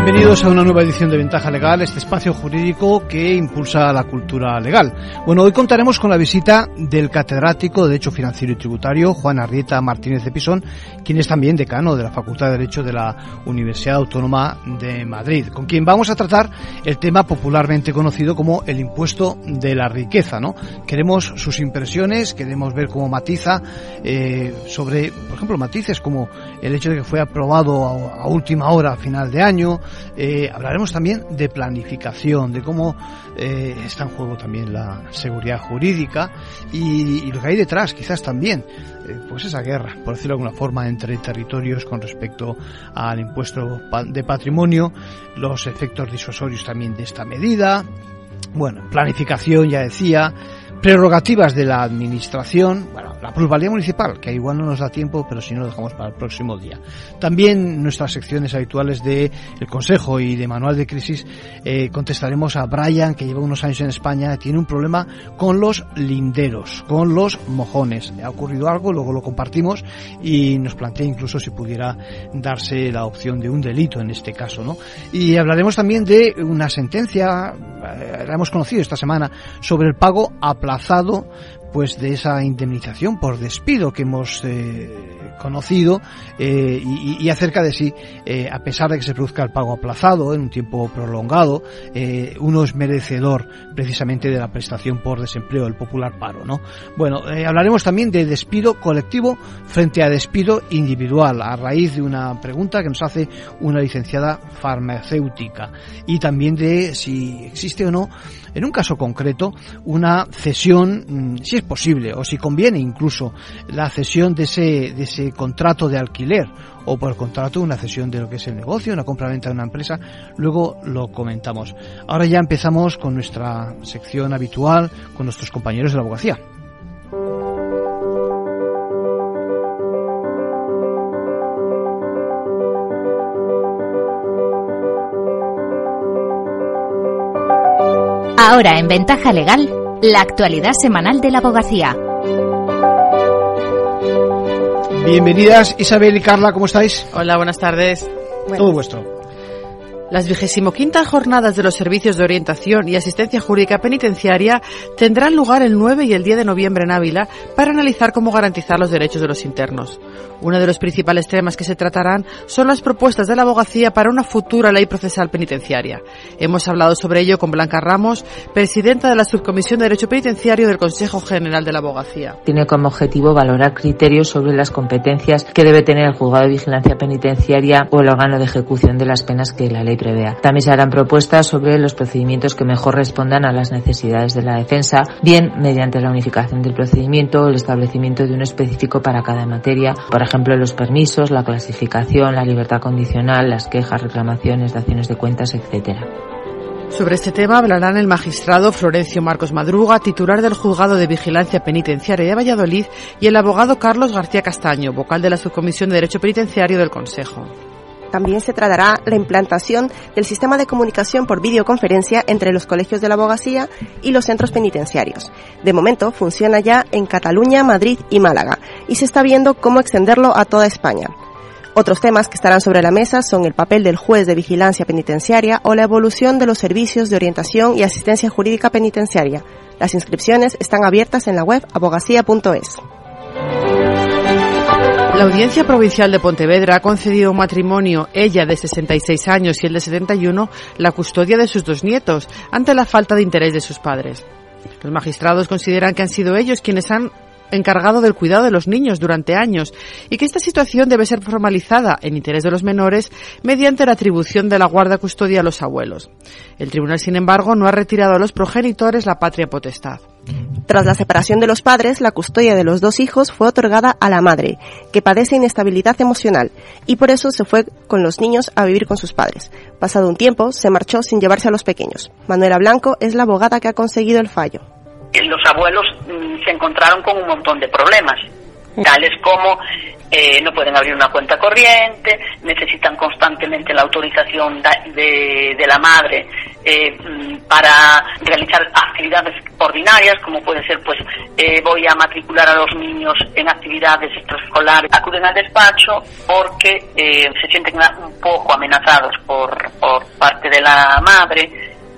Bienvenidos a una nueva edición de Ventaja Legal, este espacio jurídico que impulsa la cultura legal. Bueno, hoy contaremos con la visita del catedrático de Derecho Financiero y Tributario, Juan Arrieta Martínez de Pisón, quien es también decano de la Facultad de Derecho de la Universidad Autónoma de Madrid, con quien vamos a tratar el tema popularmente conocido como el impuesto de la riqueza, ¿no? Queremos sus impresiones, queremos ver cómo matiza eh, sobre, por ejemplo, matices como el hecho de que fue aprobado a, a última hora, a final de año, eh, hablaremos también de planificación, de cómo eh, está en juego también la seguridad jurídica y, lo que hay detrás, quizás también, eh, pues esa guerra, por decirlo de alguna forma, entre territorios con respecto al impuesto de patrimonio, los efectos disuasorios también de esta medida, bueno, planificación, ya decía, prerrogativas de la administración, bueno, la plusvalía municipal, que igual no nos da tiempo, pero si no lo dejamos para el próximo día. También nuestras secciones habituales de el Consejo y de Manual de Crisis eh, contestaremos a Brian, que lleva unos años en España, tiene un problema con los linderos, con los mojones. Ha ocurrido algo, luego lo compartimos y nos plantea incluso si pudiera darse la opción de un delito en este caso, ¿no? Y hablaremos también de una sentencia, eh, la hemos conocido esta semana, sobre el pago pues de esa indemnización por despido que hemos eh, conocido eh, y, acerca de si, eh, a pesar de que se produzca el pago aplazado en un tiempo prolongado, eh, uno es merecedor precisamente de la prestación por desempleo, el popular paro, ¿no? Bueno, hablaremos también de despido colectivo frente a despido individual, a raíz de una pregunta que nos hace una licenciada farmacéutica y también de si existe o no en un caso concreto, una cesión, si es posible, o si conviene incluso, la cesión de ese, de ese contrato de alquiler, o por contrato una cesión de lo que es el negocio, una compra-venta de una empresa, luego lo comentamos. Ahora ya empezamos con nuestra sección habitual, con nuestros compañeros de la abogacía. Ahora en Ventaja Legal, la actualidad semanal de la abogacía. Bienvenidas Isabel y Carla, ¿cómo estáis? Hola, buenas tardes. Todo vuestro. Las vigesimoquintas jornadas de los servicios de orientación y asistencia jurídica penitenciaria tendrán lugar el 9 y el 10 de noviembre en Ávila para analizar cómo garantizar los derechos de los internos. Uno de los principales temas que se tratarán son las propuestas de la abogacía para una futura ley procesal penitenciaria. Hemos hablado sobre ello con Blanca Ramos, presidenta de la Subcomisión de Derecho Penitenciario del Consejo General de la Abogacía. Tiene como objetivo valorar criterios sobre las competencias que debe tener el juzgado de vigilancia penitenciaria o el órgano de ejecución de las penas que la ley prevea. También se harán propuestas sobre los procedimientos que mejor respondan a las necesidades de la defensa, bien mediante la unificación del procedimiento o el establecimiento de uno específico para cada materia, por ejemplo los permisos, la clasificación, la libertad condicional, las quejas, reclamaciones, daciones de cuentas, etcétera. Sobre este tema hablarán el magistrado Florencio Marcos Madruga, titular del Juzgado de Vigilancia Penitenciaria de Valladolid, y el abogado Carlos García Castaño, vocal de la Subcomisión de Derecho Penitenciario del Consejo. También se tratará la implantación del sistema de comunicación por videoconferencia entre los colegios de la abogacía y los centros penitenciarios. De momento funciona ya en Cataluña, Madrid y Málaga y se está viendo cómo extenderlo a toda España. Otros temas que estarán sobre la mesa son el papel del juez de vigilancia penitenciaria o la evolución de los servicios de orientación y asistencia jurídica penitenciaria. Las inscripciones están abiertas en la web abogacía.es. La Audiencia Provincial de Pontevedra ha concedido un matrimonio, ella de 66 años y él de 71, la custodia de sus dos nietos, ante la falta de interés de sus padres. Los magistrados consideran que han sido ellos quienes han encargado del cuidado de los niños durante años y que esta situación debe ser formalizada en interés de los menores mediante la atribución de la guarda custodia a los abuelos. El tribunal, sin embargo, no ha retirado a los progenitores la patria potestad. Tras la separación de los padres, la custodia de los dos hijos fue otorgada a la madre, que padece inestabilidad emocional, y por eso se fue con los niños a vivir con sus padres. Pasado un tiempo, se marchó sin llevarse a los pequeños. Manuela Blanco es la abogada que ha conseguido el fallo. Los abuelos mm, se encontraron con un montón de problemas, tales como eh, no pueden abrir una cuenta corriente, necesitan constantemente la autorización de, de la madre eh, mm, para realizar como puede ser, pues, eh, voy a matricular a los niños en actividades extraescolares, acuden al despacho porque eh, se sienten un poco amenazados por, por parte de la madre,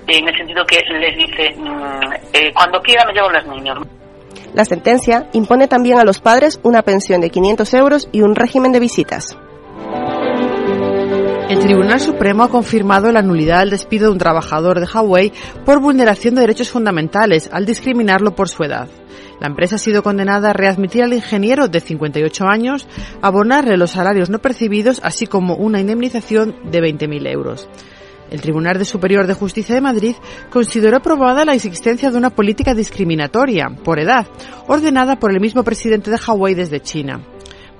en el sentido que les dice, mm, cuando quiera me llevo a los niños. La sentencia impone también a los padres una pensión de 500 euros y un régimen de visitas. El Tribunal Supremo ha confirmado la nulidad del despido de un trabajador de Huawei por vulneración de derechos fundamentales al discriminarlo por su edad. La empresa ha sido condenada a readmitir al ingeniero de 58 años, abonarle los salarios no percibidos, así como una indemnización de 20.000 euros. El Tribunal de Superior de Justicia de Madrid consideró probada la existencia de una política discriminatoria por edad, ordenada por el mismo presidente de Hawái desde China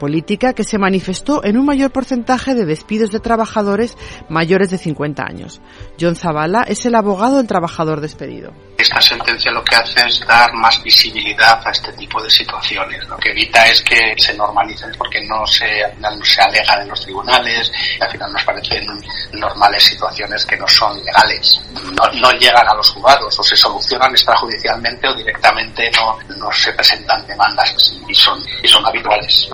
política que se manifestó en un mayor porcentaje de despidos de trabajadores mayores de 50 años. John Zavala es el abogado del trabajador despedido. Esta sentencia lo que hace es dar más visibilidad a este tipo de situaciones. Lo que evita es que se normalicen porque no se, no se alega en los tribunales y al final nos parecen normales situaciones que no son legales. No, no llegan a los juzgados o se solucionan extrajudicialmente o directamente no, no se presentan demandas y son, y son habituales.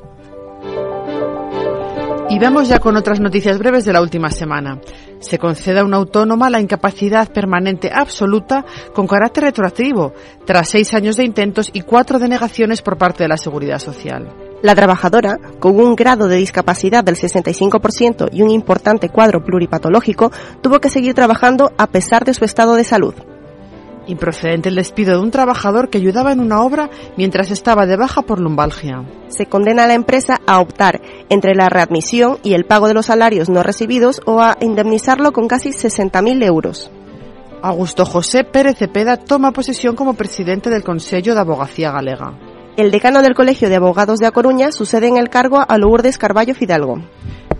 Y vamos ya con otras noticias breves de la última semana. Se concede a una autónoma la incapacidad permanente absoluta con carácter retroactivo, tras seis años de intentos y cuatro denegaciones por parte de la Seguridad Social. La trabajadora, con un grado de discapacidad del 65% y un importante cuadro pluripatológico, tuvo que seguir trabajando a pesar de su estado de salud. Improcedente el despido de un trabajador que ayudaba en una obra mientras estaba de baja por lumbalgia. Se condena a la empresa a optar entre la readmisión y el pago de los salarios no recibidos o a indemnizarlo con casi 60.000 euros. Augusto José Pérez Cepeda toma posesión como presidente del Consejo de Abogacía Galega. El decano del Colegio de Abogados de A Coruña sucede en el cargo a Lourdes Carballo Fidalgo.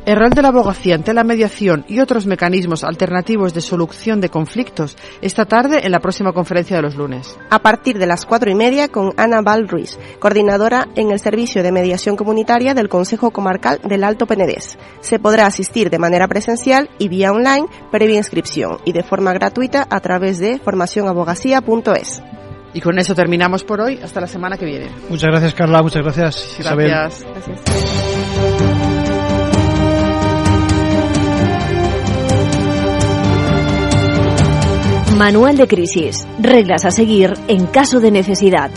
El rol de la abogacía ante la mediación y otros mecanismos alternativos de solución de conflictos esta tarde en la próxima conferencia de los lunes. A partir de las cuatro y media con Ana Val Ruiz, coordinadora en el Servicio de Mediación Comunitaria del Consejo Comarcal del Alto Penedés. Se podrá asistir de manera presencial y vía online previa inscripción y de forma gratuita a través de formacionabogacía.es. Y con eso terminamos por hoy. Hasta la semana que viene. Muchas gracias, Carla. Muchas gracias, Isabel. Gracias. Manual de crisis. Reglas a seguir en caso de necesidad.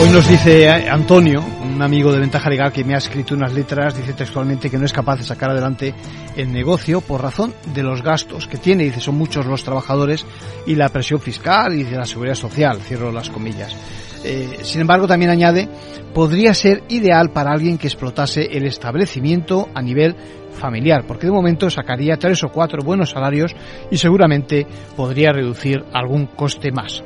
Hoy nos dice Antonio, un amigo de Ventaja Legal que me ha escrito unas letras, dice textualmente que no es capaz de sacar adelante el negocio por razón de los gastos que tiene. Dice, son muchos los trabajadores y la presión fiscal y de la seguridad social, cierro las comillas. Eh, sin embargo, también añade, podría ser ideal para alguien que explotase el establecimiento a nivel familiar, porque de momento sacaría tres o cuatro buenos salarios y seguramente podría reducir algún coste más.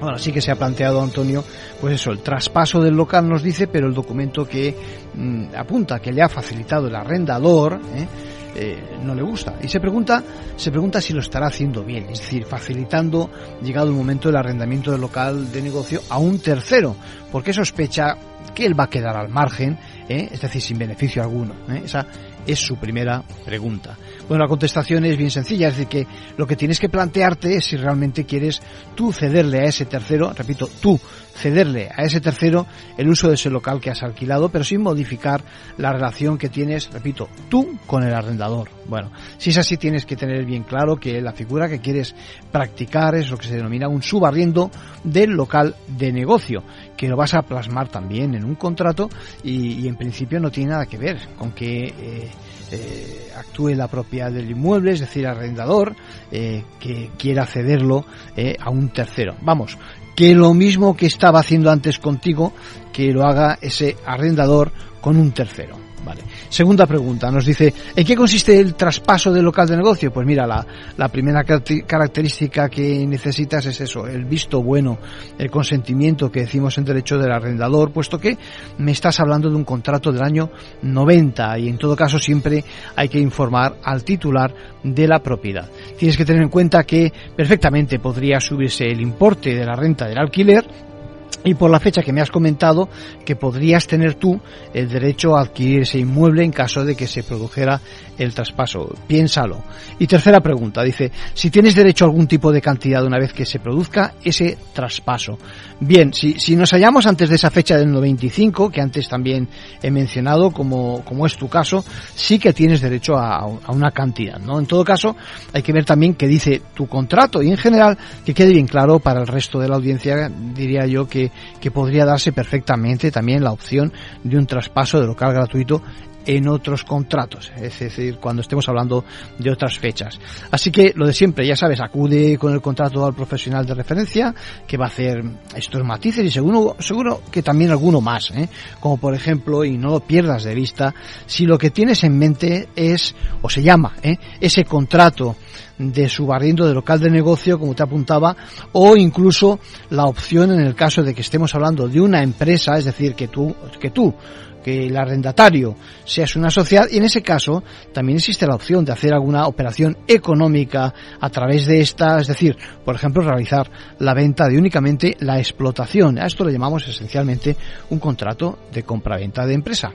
Bueno, sí que se ha planteado Antonio, pues eso, el traspaso del local nos dice, pero el documento que mm, apunta que le ha facilitado el arrendador, ¿eh? Eh, no le gusta. Y se pregunta, se pregunta si lo estará haciendo bien, es decir, facilitando, llegado el momento del arrendamiento del local de negocio a un tercero, porque sospecha que él va a quedar al margen, ¿eh? es decir, sin beneficio alguno. Esa es su primera pregunta. Bueno, la contestación es bien sencilla, es decir, que lo que tienes que plantearte es si realmente quieres tú cederle a ese tercero, repito, tú cederle a ese tercero el uso de ese local que has alquilado, pero sin modificar la relación que tienes, repito, tú con el arrendador. Bueno, si es así tienes que tener bien claro que la figura que quieres practicar es lo que se denomina un subarriendo del local de negocio, que lo vas a plasmar también en un contrato y, en principio no tiene nada que ver con que eh, eh, actúe la propiedad del inmueble, es decir, arrendador, eh, que quiera cederlo a un tercero. Vamos, que lo mismo que estaba haciendo antes contigo, que lo haga ese arrendador con un tercero. Vale. Segunda pregunta, nos dice, ¿en qué consiste el traspaso del local de negocio? Pues mira, la, la primera característica que necesitas es eso, el visto bueno, el consentimiento que decimos en derecho del arrendador, puesto que me estás hablando de un contrato del año 90 y en todo caso siempre hay que informar al titular de la propiedad. Tienes que tener en cuenta que perfectamente podría subirse el importe de la renta del alquiler y por la fecha que me has comentado que podrías tener tú el derecho a adquirir ese inmueble en caso de que se produjera el traspaso. Piénsalo. Y tercera pregunta, dice, si tienes derecho a algún tipo de cantidad una vez que se produzca ese traspaso. Bien, si, si nos hallamos antes de esa fecha del 95, que antes también he mencionado, como, como es tu caso, sí que tienes derecho a, a una cantidad, ¿no? En todo caso, hay que ver también qué dice tu contrato y en general que quede bien claro para el resto de la audiencia, diría yo que que podría darse perfectamente también la opción de un traspaso de local gratuito en otros contratos, es decir, cuando estemos hablando de otras fechas. Así que lo de siempre, ya sabes, acude con el contrato al profesional de referencia que va a hacer estos matices y seguro, seguro que también alguno más, ¿eh? como por ejemplo, y no lo pierdas de vista, si lo que tienes en mente es, o se llama, ¿eh? ese contrato de subarriendo de local de negocio, como te apuntaba, o incluso la opción en el caso de que estemos hablando de una empresa, es decir, que tú, que tú que el arrendatario seas una sociedad y en ese caso también existe la opción de hacer alguna operación económica a través de esta, es decir, por ejemplo, realizar la venta de únicamente la explotación. A esto lo llamamos esencialmente un contrato de compra-venta de empresa.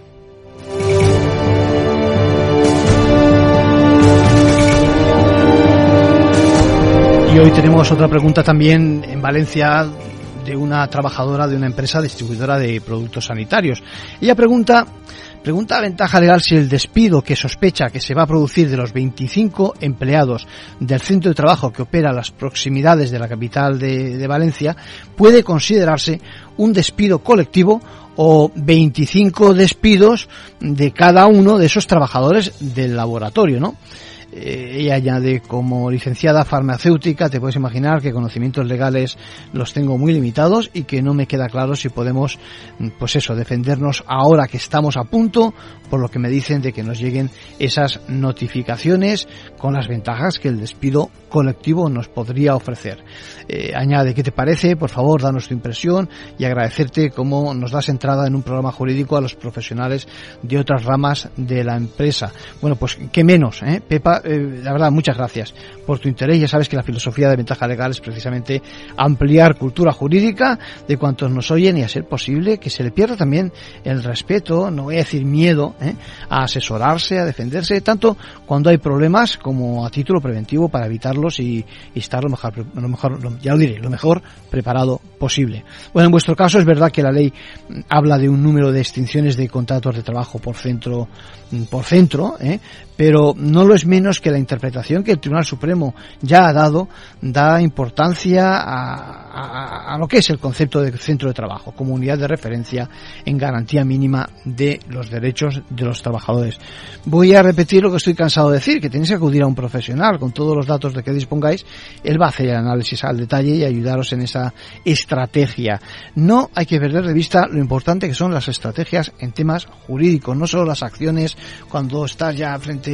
Y hoy tenemos otra pregunta también en Valencia de una trabajadora de una empresa distribuidora de productos sanitarios. Ella pregunta, pregunta a ventaja legal si el despido que sospecha que se va a producir de los 25 empleados del centro de trabajo que opera las proximidades de la capital de, de Valencia puede considerarse un despido colectivo o 25 despidos de cada uno de esos trabajadores del laboratorio, ¿no? Eh, ella añade como licenciada farmacéutica, te puedes imaginar que conocimientos legales los tengo muy limitados y que no me queda claro si podemos, pues eso, defendernos ahora que estamos a punto, por lo que me dicen de que nos lleguen esas notificaciones con las ventajas que el despido colectivo nos podría ofrecer. Eh, añade, ¿qué te parece? Por favor, danos tu impresión y agradecerte cómo nos das entrada en un programa jurídico a los profesionales de otras ramas de la empresa. Bueno, pues qué menos, ¿eh? Pepa, eh, la verdad, muchas gracias por tu interés. Ya sabes que la filosofía de ventaja legal es precisamente ampliar cultura jurídica de cuantos nos oyen y a ser posible que se le pierda también el respeto, no voy a decir miedo, ¿eh? a asesorarse, a defenderse, tanto cuando hay problemas como a título preventivo para y, estar lo mejor, lo mejor, ya lo diré, lo mejor preparado posible. Bueno, en vuestro caso es verdad que la ley habla de un número de extinciones de contratos de trabajo por centro, por centro, ¿eh? Pero no lo es menos que la interpretación que el Tribunal Supremo ya ha dado da importancia a, lo que es el concepto de centro de trabajo, como unidad de referencia en garantía mínima de los derechos de los trabajadores. Voy a repetir lo que estoy cansado de decir, que tenéis que acudir a un profesional con todos los datos de que dispongáis, él va a hacer el análisis al detalle y ayudaros en esa estrategia. No hay que perder de vista lo importante que son las estrategias en temas jurídicos, no solo las acciones cuando estás ya frente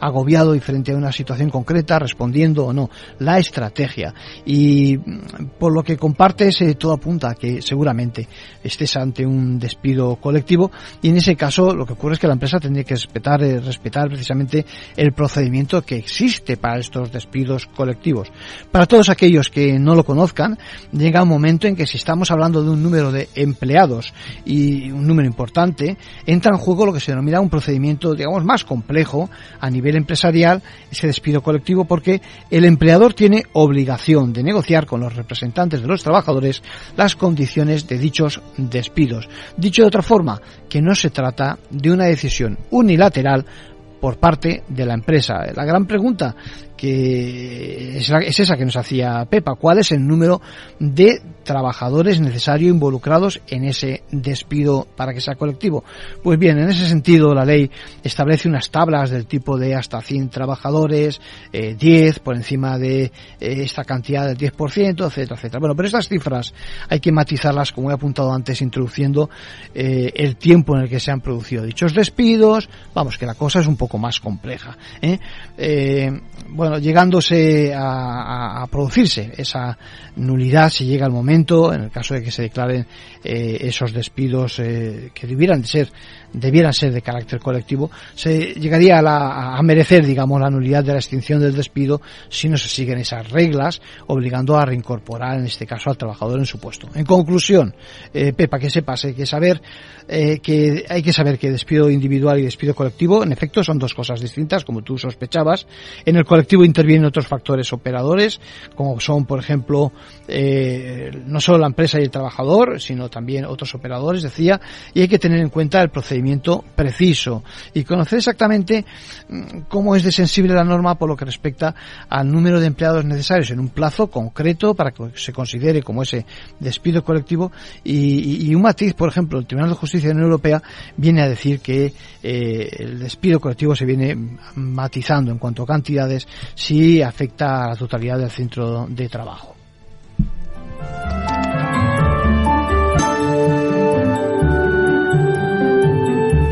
agobiado y frente a una situación concreta, respondiendo o no. La estrategia. Y mm, por lo que compartes, eh, todo apunta a que seguramente estés ante un despido colectivo y en ese caso lo que ocurre es que la empresa tendría que respetar, eh, respetar precisamente el procedimiento que existe para estos despidos colectivos. Para todos aquellos que no lo conozcan, llega un momento en que si estamos hablando de un número de empleados y un número importante, entra en juego lo que se denomina un procedimiento, digamos, más complejo a nivel empresarial ese despido colectivo porque el empleador tiene obligación de negociar con los representantes de los trabajadores las condiciones de dichos despidos. Dicho de otra forma, que no se trata de una decisión unilateral por parte de la empresa. La gran pregunta que es, esa que nos hacía Pepa. ¿Cuál es el número de trabajadores necesario involucrados en ese despido para que sea colectivo? Pues bien, en ese sentido la ley establece unas tablas del tipo de hasta 100 trabajadores, eh, 10 por encima de eh, esta cantidad del 10%, etcétera, etcétera. Bueno, pero estas cifras hay que matizarlas, como he apuntado antes, introduciendo eh, el tiempo en el que se han producido dichos despidos. Vamos, que la cosa es un poco más compleja. ¿eh? Bueno, llegándose a, producirse. Esa nulidad si llega el momento, en el caso de que se declaren eh, esos despidos eh, que debieran ser debieran ser de carácter colectivo, se llegaría a, la, a merecer, digamos, la nulidad de la extinción del despido si no se siguen esas reglas, obligando a reincorporar, en este caso, al trabajador en su puesto. En conclusión, eh, Pepa, que sepas, hay que saber eh, que hay que saber que despido individual y despido colectivo, en efecto, son dos cosas distintas, como tú sospechabas. En el colectivo intervienen otros factores operadores, como son, por ejemplo, eh, no solo la empresa y el trabajador, sino también otros operadores, decía, y hay que tener en cuenta el procedimiento preciso y conocer exactamente mm, cómo es de sensible la norma por lo que respecta al número de empleados necesarios en un plazo concreto para que se considere como ese despido colectivo y, un matiz, por ejemplo, el Tribunal de Justicia de la Unión Europea viene a decir que eh, el despido colectivo se viene matizando en cuanto a cantidades si afecta a la totalidad del centro de trabajo.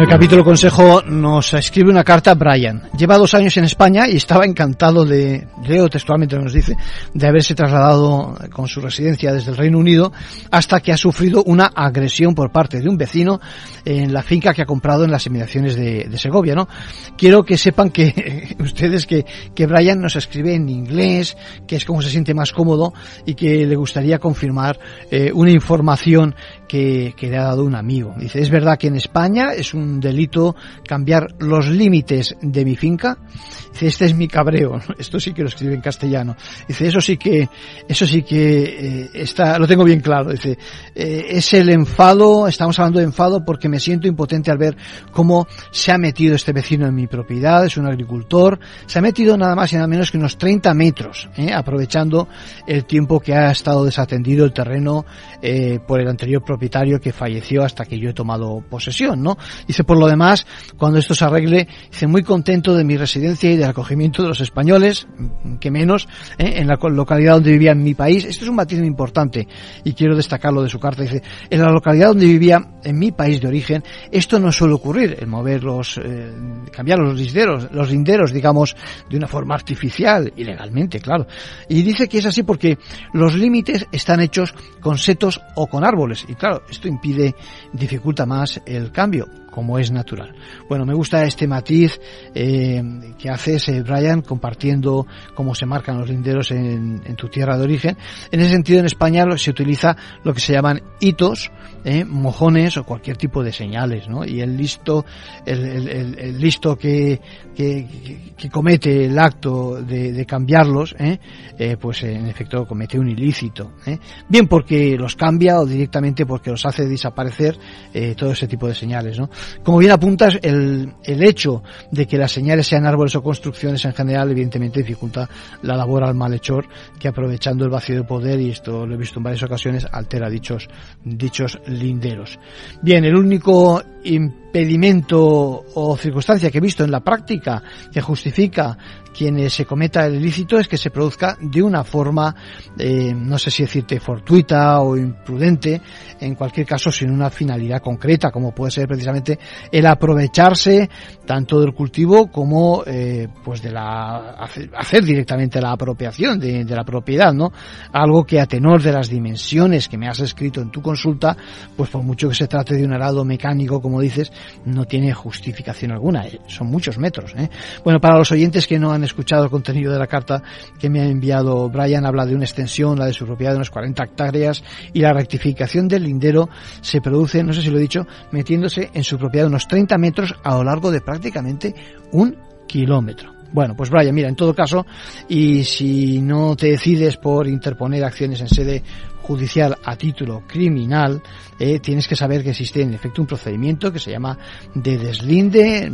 En el capítulo consejo nos escribe una carta Brian. Lleva dos años en España y estaba encantado de, leo textualmente nos dice, de haberse trasladado con su residencia desde el Reino Unido hasta que ha sufrido una agresión por parte de un vecino en la finca que ha comprado en las inmediaciones de, Segovia, ¿no? Quiero que sepan que ustedes que, que Brian nos escribe en inglés, que es como se siente más cómodo y que le gustaría confirmar eh, una información que, que le ha dado un amigo. Dice, es verdad que en España es un delito cambiar los límites de mi finca. Dice, este es mi cabreo. Esto sí que lo escribe en castellano. Dice, eso sí que, eso sí que eh, está, lo tengo bien claro. Dice, eh, es el enfado, estamos hablando de enfado porque me siento impotente al ver cómo se ha metido este vecino en mi propiedad, es un agricultor, se ha metido nada más y nada menos que unos 30 metros, eh, aprovechando el tiempo que ha estado desatendido el terreno por el anterior propietario que falleció hasta que yo he tomado posesión, ¿no? Dice, por lo demás, cuando esto se arregle, dice, muy contento de mi residencia y del acogimiento de los españoles, que menos, ¿eh? en la localidad donde vivía en mi país. Esto es un matiz muy importante y quiero destacarlo de su carta. Dice, en la localidad donde vivía en mi país de origen, esto no suele ocurrir, el mover los, eh, cambiar los linderos, los linderos, digamos, de una forma artificial, ilegalmente, claro. Y dice que es así porque los límites están hechos con setos o con árboles. Y claro, esto impide, dificulta más el cambio como es natural. Bueno, me gusta este matiz eh, que haces, eh, Brian, compartiendo cómo se marcan los linderos en, tu tierra de origen. En ese sentido, en España se utiliza lo que se llaman hitos, eh, mojones o cualquier tipo de señales, ¿no? Y el listo, el, listo que, que, comete el acto de, cambiarlos, pues en efecto comete un ilícito. Bien porque los cambia o directamente porque los hace desaparecer todo ese tipo de señales, ¿no? Como bien apuntas, el, el hecho de que las señales sean árboles o construcciones en general, evidentemente dificulta la labor al malhechor que aprovechando el vacío de poder, y esto lo he visto en varias ocasiones, altera dichos, dichos linderos. Bien, el único impedimento o circunstancia que he visto en la práctica que justifica quien se cometa el ilícito es que se produzca de una forma, eh, no sé si decirte fortuita o imprudente, en cualquier caso sin una finalidad concreta, como puede ser precisamente el aprovecharse tanto del cultivo como eh, pues de la hacer, directamente la apropiación de, la propiedad, ¿no? Algo que a tenor de las dimensiones que me has escrito en tu consulta, pues por mucho que se trate de un arado mecánico, como dices, no tiene justificación alguna, eh, son muchos metros. ¿eh? Bueno, para los oyentes que no han escuchado el contenido de la carta que me ha enviado Brian, habla de una extensión, la de su propiedad de unas 40 hectáreas y la rectificación del lindero se produce, no sé si lo he dicho, metiéndose en su propiedad de unos 30 metros a lo largo de prácticamente un kilómetro. Bueno, pues Brian, mira, en todo caso, y si no te decides por interponer acciones en sede judicial a título criminal, eh, tienes que saber que existe en efecto un procedimiento que se llama de deslinde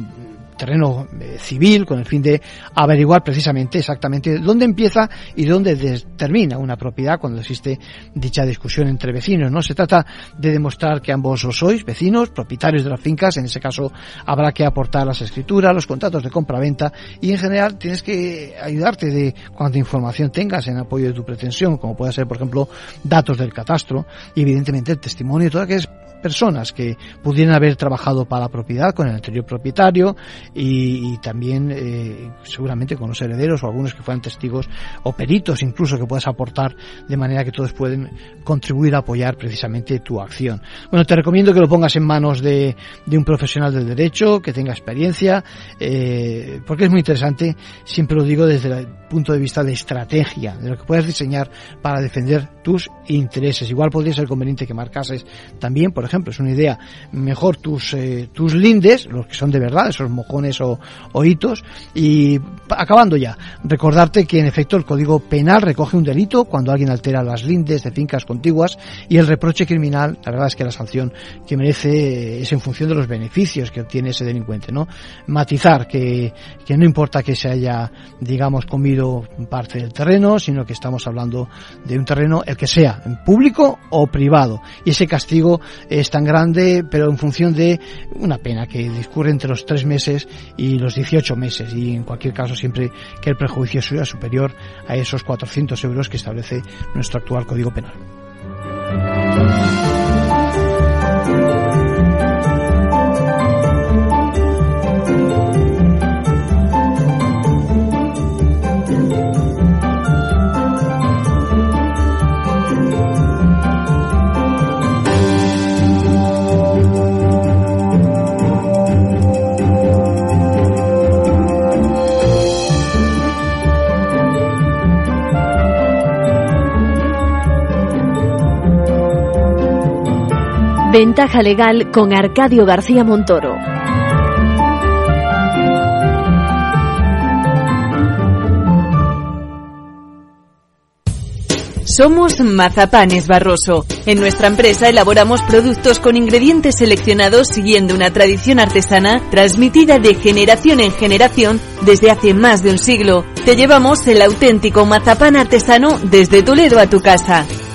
terreno eh, civil con el fin de averiguar precisamente exactamente dónde empieza y dónde termina una propiedad cuando existe dicha discusión entre vecinos. No se trata de demostrar que ambos sois vecinos, propietarios de las fincas. En ese caso habrá que aportar las escrituras, los contratos de compra-venta y en general tienes que ayudarte de cuanta información tengas en apoyo de tu pretensión, como puede ser por ejemplo datos del catastro y evidentemente el testimonio de que es personas que pudieran haber trabajado para la propiedad con el anterior propietario y, también eh, seguramente con los herederos o algunos que fueran testigos o peritos incluso que puedas aportar de manera que todos pueden contribuir a apoyar precisamente tu acción. Bueno, te recomiendo que lo pongas en manos de, un profesional del derecho que tenga experiencia eh, porque es muy interesante, siempre lo digo desde el punto de vista de estrategia, de lo que puedes diseñar para defender tus intereses. Igual podría ser conveniente que marcases también, por ejemplo, es una idea, mejor tus, eh, tus lindes, los que son de verdad, esos mojones o, hitos, y acabando ya, recordarte que en efecto el Código Penal recoge un delito cuando alguien altera las lindes de fincas contiguas y el reproche criminal, la verdad es que la sanción que merece es en función de los beneficios que obtiene ese delincuente, ¿no? Matizar que, que no importa que se haya, digamos, comido parte del terreno, sino que estamos hablando de un terreno, el que sea, público o privado, y ese castigo es tan grande, pero en función de una pena que discurre entre los tres meses y los 18 meses, y en cualquier caso siempre que el prejuicio sea superior a esos 400 euros que establece nuestro actual Código Penal. Ventaja legal con Arcadio García Montoro. Somos Mazapanes Barroso. En nuestra empresa elaboramos productos con ingredientes seleccionados siguiendo una tradición artesana transmitida de generación en generación desde hace más de un siglo. Te llevamos el auténtico mazapán artesano desde Toledo a tu casa.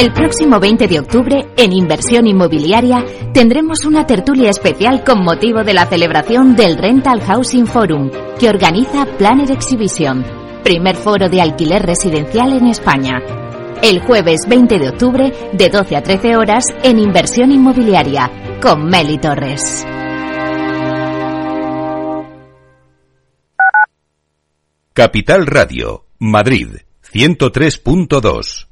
El próximo 20 de octubre, en Inversión Inmobiliaria, tendremos una tertulia especial con motivo de la celebración del Rental Housing Forum, que organiza Planner Exhibition, primer foro de alquiler residencial en España. El jueves 20 de octubre, de 12 a 13 horas, en Inversión Inmobiliaria, con Meli Torres. Capital Radio, Madrid, 103.2.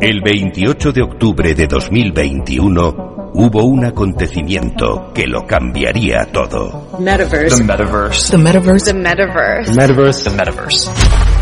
El 28 de octubre de 2021 hubo un acontecimiento que lo cambiaría todo. Metaverse. The metaverse. The metaverse. The metaverse. The metaverse. The metaverse.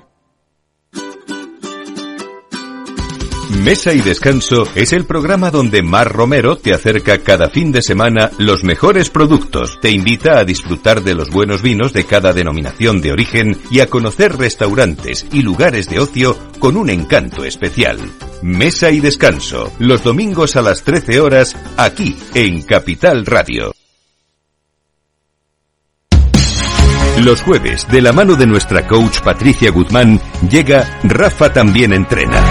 Mesa y Descanso es el programa donde Mar Romero te acerca cada fin de semana los mejores productos, te invita a disfrutar de los buenos vinos de cada denominación de origen y a conocer restaurantes y lugares de ocio con un encanto especial. Mesa y Descanso, los domingos a las 13 horas, aquí en Capital Radio. Los jueves, de la mano de nuestra coach Patricia Guzmán, llega Rafa también entrena.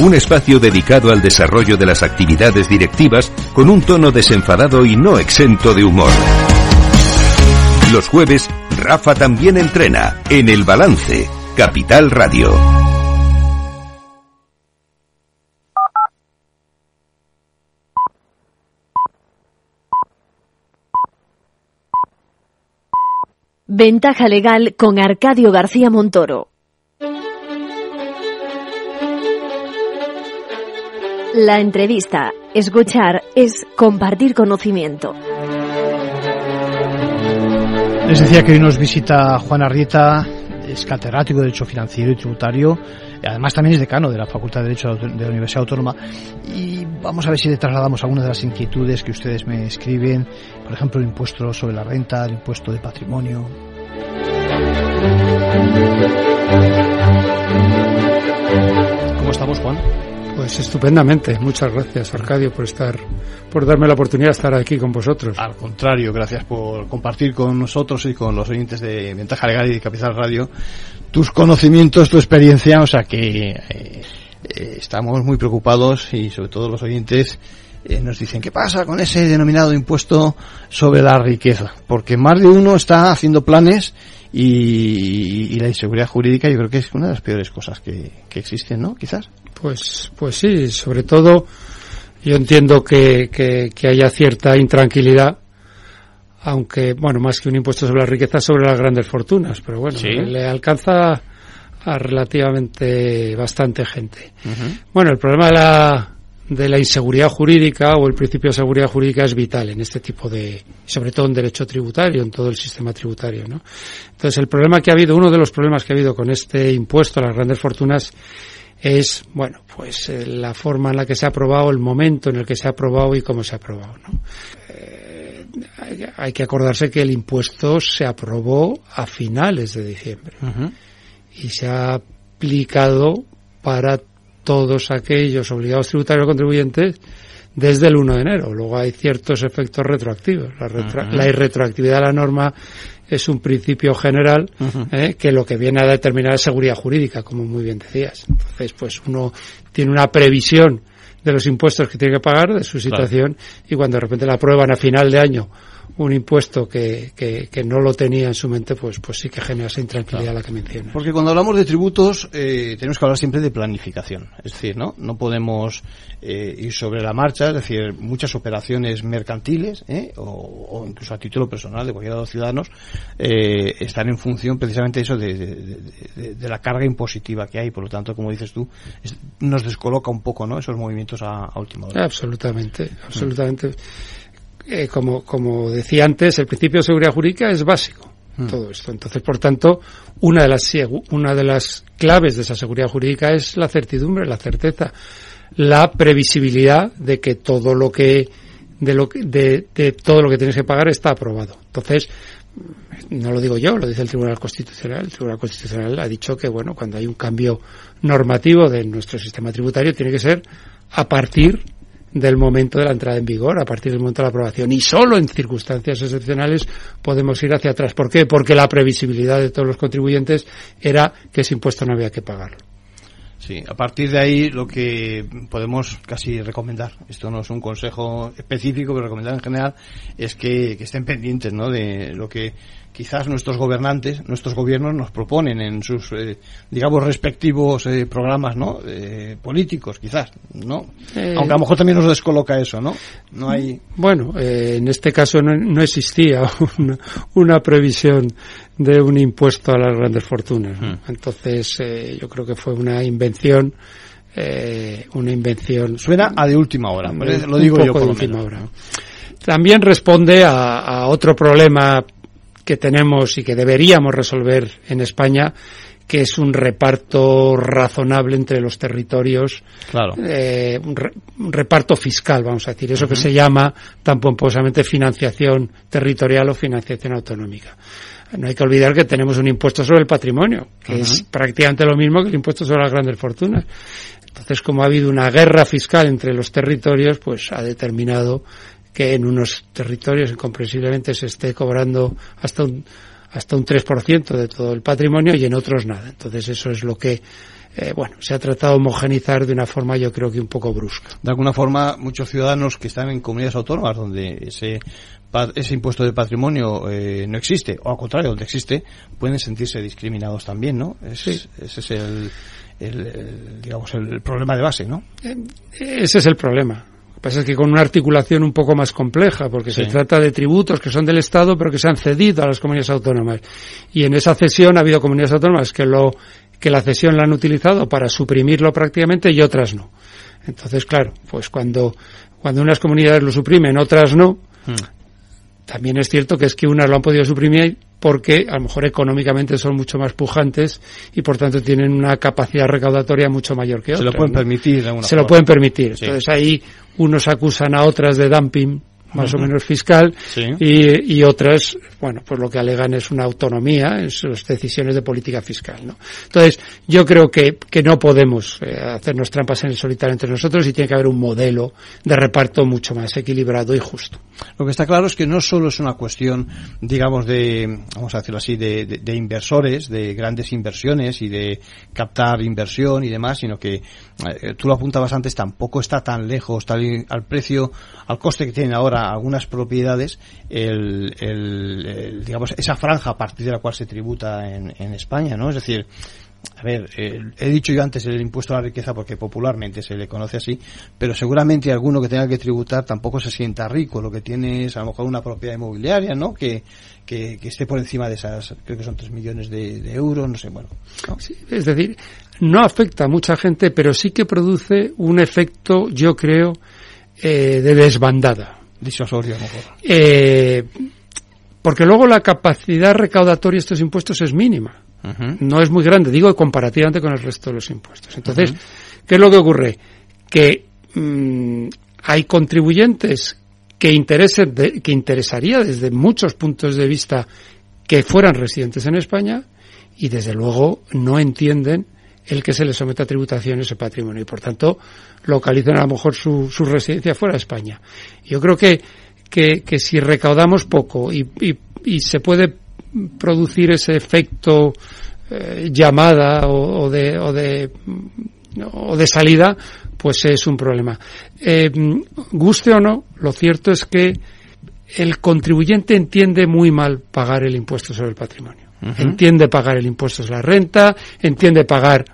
Un espacio dedicado al desarrollo de las actividades directivas con un tono desenfadado y no exento de humor. Los jueves, Rafa también entrena en El Balance, Capital Radio. Ventaja legal con Arcadio García Montoro. La entrevista, escuchar, es compartir conocimiento. Les decía que hoy nos visita Juan Arrieta, es catedrático de Derecho Financiero y Tributario, y además también es decano de la Facultad de Derecho de la Universidad Autónoma. Y vamos a ver si le trasladamos algunas de las inquietudes que ustedes me escriben, por ejemplo, el impuesto sobre la renta, el impuesto de patrimonio. ¿Cómo estamos, Juan? Pues estupendamente. Muchas gracias, Arcadio, por estar, por darme la oportunidad de estar aquí con vosotros. Al contrario, gracias por compartir con nosotros y con los oyentes de Ventaja Legal y de Capital Radio tus conocimientos, tu experiencia, o sea que eh, eh, estamos muy preocupados y sobre todo los oyentes eh, nos dicen qué pasa con ese denominado impuesto sobre la riqueza, porque más de uno está haciendo planes y, y la inseguridad jurídica yo creo que es una de las peores cosas que, que existen, ¿no? Quizás. Pues, pues sí, sobre todo yo entiendo que, que, que, haya cierta intranquilidad, aunque, bueno, más que un impuesto sobre la riqueza, sobre las grandes fortunas, pero bueno, Sí. le alcanza a relativamente bastante gente. Bueno, el problema de la, de la inseguridad jurídica o el principio de seguridad jurídica es vital en este tipo de, sobre todo en derecho tributario, en todo el sistema tributario, ¿no? Entonces, el problema que ha habido, uno de los problemas que ha habido con este impuesto a las grandes fortunas es, bueno, pues eh, la forma en la que se ha aprobado, el momento en el que se ha aprobado y cómo se ha aprobado, ¿no? Eh, hay, hay que acordarse que el impuesto se aprobó a finales de diciembre y se ha aplicado para todos aquellos obligados tributarios contribuyentes desde el 1 de enero. Luego hay ciertos efectos retroactivos. La, Ujú. la irretroactividad de la norma es un principio general eh, que lo que viene a determinar es seguridad jurídica, como muy bien decías. Entonces, pues uno tiene una previsión de los impuestos que tiene que pagar, de su situación, y cuando de repente la aprueban a final de año un impuesto que, que, que no lo tenía en su mente, pues, pues sí que genera esa intranquilidad a la que mencionas. Porque cuando hablamos de tributos eh, tenemos que hablar siempre de planificación, es decir, no no podemos eh, ir sobre la marcha, es decir, muchas operaciones mercantiles ¿eh? o, o incluso a título personal de cualquiera de los ciudadanos eh, están en función precisamente de eso de, de- de- de- de la carga impositiva que hay, por lo tanto, como dices tú, es- nos descoloca un poco, ¿no? Esos movimientos a, a última hora. Absolutamente, absolutamente. Eh, como, como decía antes, el principio de seguridad jurídica es básico. Todo esto. Entonces, por tanto, una de las una de las claves de esa seguridad jurídica es la certidumbre, la certeza, la previsibilidad de que todo lo que de lo que de, de todo lo que tienes que pagar está aprobado. Entonces, no lo digo yo, lo dice el Tribunal Constitucional. El Tribunal Constitucional ha dicho que, bueno, cuando hay un cambio normativo de nuestro sistema tributario, tiene que ser a partir del momento de la entrada en vigor, a partir del momento de la aprobación. Y solo en circunstancias excepcionales podemos ir hacia atrás. ¿Por qué? Porque la previsibilidad de todos los contribuyentes era que ese impuesto no había que pagarlo. Sí, a partir de ahí lo que podemos casi recomendar, esto no es un consejo específico, pero recomendar en general, es que, que estén pendientes ¿no? de lo que quizás nuestros gobernantes, nuestros gobiernos nos proponen en sus, eh, digamos, respectivos eh, programas ¿no? Eh, políticos, quizás, ¿no? Aunque a lo mejor también nos descoloca eso, ¿no? No hay... Bueno, en este caso no, no existía una, una previsión de un impuesto a las grandes fortunas. ¿no? Entonces, yo creo que fue una invención, una invención. Suena a de última hora, de- lo digo un yo por de última menos. hora. También responde a, a otro problema que tenemos y que deberíamos resolver en España, que es un reparto razonable entre los territorios, claro. eh, un, re, un, reparto fiscal, vamos a decir, eso uh -huh. que se llama tan pomposamente financiación territorial o financiación autonómica. No hay que olvidar que tenemos un impuesto sobre el patrimonio, que uh -huh. es prácticamente lo mismo que el impuesto sobre las grandes fortunas. Entonces, como ha habido una guerra fiscal entre los territorios, pues ha determinado que en unos territorios incomprensiblemente se esté cobrando hasta un hasta un 3% de todo el patrimonio y en otros nada. Entonces eso es lo que eh, bueno, se ha tratado de homogenizar de una forma yo creo que un poco brusca. De alguna forma, muchos ciudadanos que están en comunidades autónomas donde ese ese impuesto de patrimonio eh, no existe, o al contrario, donde existe, pueden sentirse discriminados también, ¿no? Es, sí. Ese es el, el, el, digamos, el problema de base, ¿no? Eh, ese es el problema. Lo que pasa es que con una articulación un poco más compleja, porque sí. se trata de tributos que son del Estado, pero que se han cedido a las comunidades autónomas. Y en esa cesión ha habido comunidades autónomas que lo que la cesión la han utilizado para suprimirlo prácticamente y otras no. Entonces, claro, pues cuando, cuando unas comunidades lo suprimen, otras no, hmm. También es cierto que es que unas lo han podido suprimir porque a lo mejor económicamente son mucho más pujantes y por tanto tienen una capacidad recaudatoria mucho mayor que otras. Se lo pueden ¿no? permitir. Se forma. lo pueden permitir. Sí. Entonces ahí unos acusan a otras de dumping más uh -huh. o menos fiscal sí. y, y, otras, bueno, pues lo que alegan es una autonomía en sus decisiones de política fiscal, ¿no? Entonces, yo creo que, que no podemos eh, hacernos trampas en el solitario entre nosotros y tiene que haber un modelo de reparto mucho más equilibrado y justo. Lo que está claro es que no solo es una cuestión, digamos, de, vamos a decirlo así, de, de, de inversores, de grandes inversiones y de captar inversión y demás, sino que tú lo apuntabas antes, tampoco está tan lejos, tal al precio, al coste que tienen ahora algunas propiedades, el, el, el, digamos, esa franja a partir de la cual se tributa en, en España, ¿no? Es decir, a ver, eh, he dicho yo antes el impuesto a la riqueza porque popularmente se le conoce así, pero seguramente alguno que tenga que tributar tampoco se sienta rico. Lo que tiene es a lo mejor una propiedad inmobiliaria, ¿no? Que, que, que esté por encima de esas, creo que son 3 millones de, de euros, no sé, bueno. ¿no? Sí, es decir, no afecta a mucha gente, pero sí que produce un efecto, yo creo, eh, de desbandada disuasorio a lo mejor. Eh, porque luego la capacidad recaudatoria de estos impuestos es mínima. Uh -huh. No es muy grande, digo, comparativamente con el resto de los impuestos. Entonces, uh -huh. ¿qué es lo que ocurre? Que mmm, hay contribuyentes que, interesen de, que interesaría desde muchos puntos de vista que fueran residentes en España y desde luego no entienden el que se les someta a tributación ese patrimonio y por tanto localizan a lo mejor su, su residencia fuera de España. Yo creo que, que, que si recaudamos poco y, y, y, se puede producir ese efecto eh, llamada o, o, de, o, de, o de salida, pues es un problema. Eh, guste o no, lo cierto es que el contribuyente entiende muy mal pagar el impuesto sobre el patrimonio. Uh -huh. Entiende pagar el impuesto sobre la renta, entiende pagar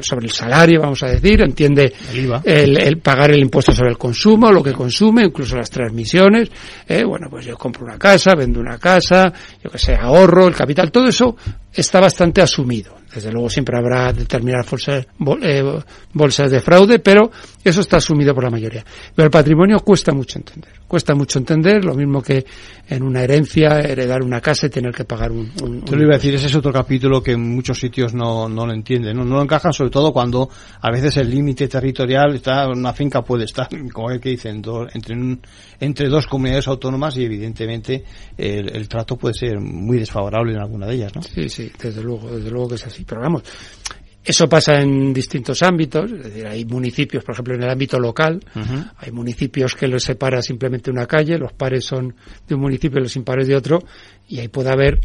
sobre el salario, vamos a decir, entiende el, IVA. el, el, pagar el impuesto sobre el consumo, lo que consume, incluso las transmisiones. Eh, bueno, pues yo compro una casa, vendo una casa, yo que sé, ahorro, el capital, todo eso está bastante asumido. Desde luego siempre habrá determinadas bolsas, eh, bolsas de fraude, pero eso está asumido por la mayoría. Pero el patrimonio cuesta mucho entender. Cuesta mucho entender, lo mismo que en una herencia, heredar una casa y tener que pagar un... un Te lo iba a decir, ese es otro capítulo que en muchos sitios no, no lo entienden. No, no lo encajan sobre todo cuando a veces el límite territorial está, una finca puede estar, como el que dicen, do, entre, un, entre dos comunidades autónomas y evidentemente el, el trato puede ser muy desfavorable en alguna de ellas, ¿no? Sí, sí, desde luego, desde luego que es así. Pero vamos, eso pasa en distintos ámbitos, es decir, hay municipios, por ejemplo, en el ámbito local, uh -huh. hay municipios que los separa simplemente una calle, los pares son de un municipio y los impares de otro, y ahí puede haber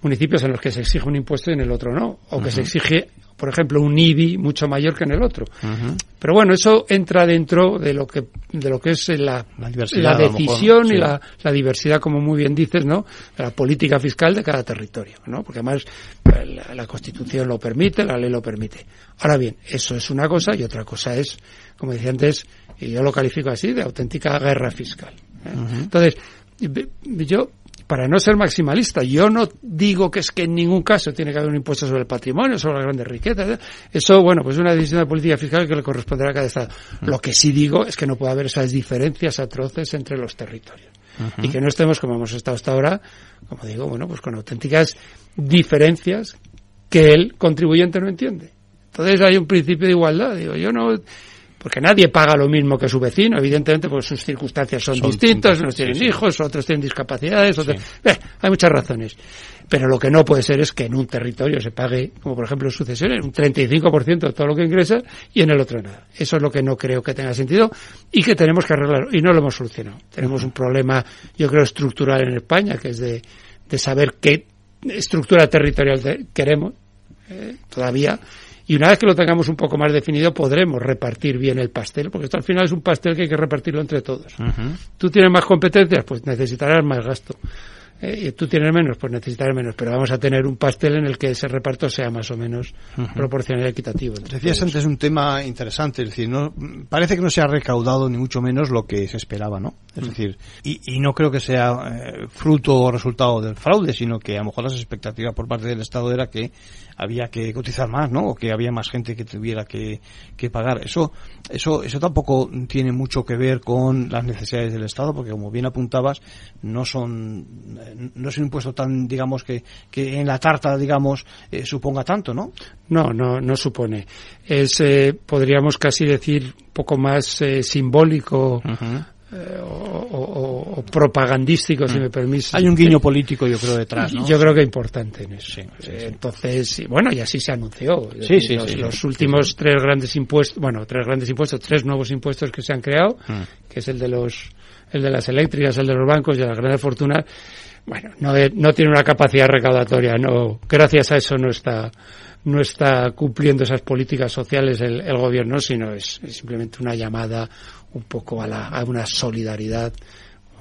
municipios en los que se exige un impuesto y en el otro no, o que uh -huh. se exige, por ejemplo, un IBI mucho mayor que en el otro. Uh -huh. Pero bueno, eso entra dentro de lo que de lo que es la, la, la decisión mejor, y la, la, diversidad, como muy bien dices, ¿no? De la política fiscal de cada territorio, ¿no? Porque además la, la Constitución lo permite, la ley lo permite. Ahora bien, eso es una cosa y otra cosa es, como decía antes, y yo lo califico así, de auténtica guerra fiscal. ¿eh? Entonces, yo para no ser maximalista, yo no digo que es que en ningún caso tiene que haber un impuesto sobre el patrimonio, sobre las grandes riquezas. ¿eh? Eso, bueno, pues es una decisión de política fiscal que le corresponderá a cada Estado. Lo que sí digo es que no puede haber esas diferencias atroces entre los territorios. Uh -huh. Y que no estemos como hemos estado hasta ahora, como digo, bueno, pues con auténticas diferencias que el contribuyente no entiende. Entonces hay un principio de igualdad. Digo, yo no, porque nadie paga lo mismo que su vecino, evidentemente, porque sus circunstancias son, distintas, unos tienen hijos, otros tienen discapacidades, otros... hay muchas razones. Pero lo que no puede ser es que en un territorio se pague, como por ejemplo en sucesiones, un 35% de todo lo que ingresa y en el otro nada. Eso es lo que no creo que tenga sentido y que tenemos que arreglar. Y no lo hemos solucionado. Tenemos un problema, yo creo, estructural en España, que es de, de saber qué estructura territorial queremos eh, todavía y una vez que lo tengamos un poco más definido, podremos repartir bien el pastel, porque esto al final es un pastel que hay que repartirlo entre todos. Tú tienes más competencias, pues necesitarás más gasto. Eh, tú tienes menos, pues necesitarás menos, pero vamos a tener un pastel en el que ese reparto sea más o menos proporcional y equitativo. Decías antes un tema interesante, es decir, no, parece que no se ha recaudado ni mucho menos lo que se esperaba, ¿no? Es decir, y, y, no creo que sea eh, fruto o resultado del fraude, sino que a lo mejor las expectativas por parte del Estado era que había que cotizar más, ¿no? O que había más gente que tuviera que, que pagar. Eso, eso, eso tampoco tiene mucho que ver con las necesidades del Estado, porque como bien apuntabas, no son, no es un impuesto tan, digamos, que, que en la tarta, digamos, eh, suponga tanto, ¿no? No, no, no supone. Es, eh, podríamos casi decir, un poco más eh, simbólico eh, o, propagandístico, si mm. me permite. Hay un guiño político, yo creo, detrás. Yo creo que importante en eso. Eh, entonces, bueno, y así se anunció. los, últimos tres grandes impuestos, bueno, tres grandes impuestos, tres nuevos impuestos que se han creado, mm. que es el de los, el de las eléctricas, el de los bancos y de las grandes fortunas. Bueno, no, tiene una capacidad recaudatoria, no, gracias a eso no está, no está cumpliendo esas políticas sociales el, el gobierno, sino es, simplemente una llamada un poco a, la, a una solidaridad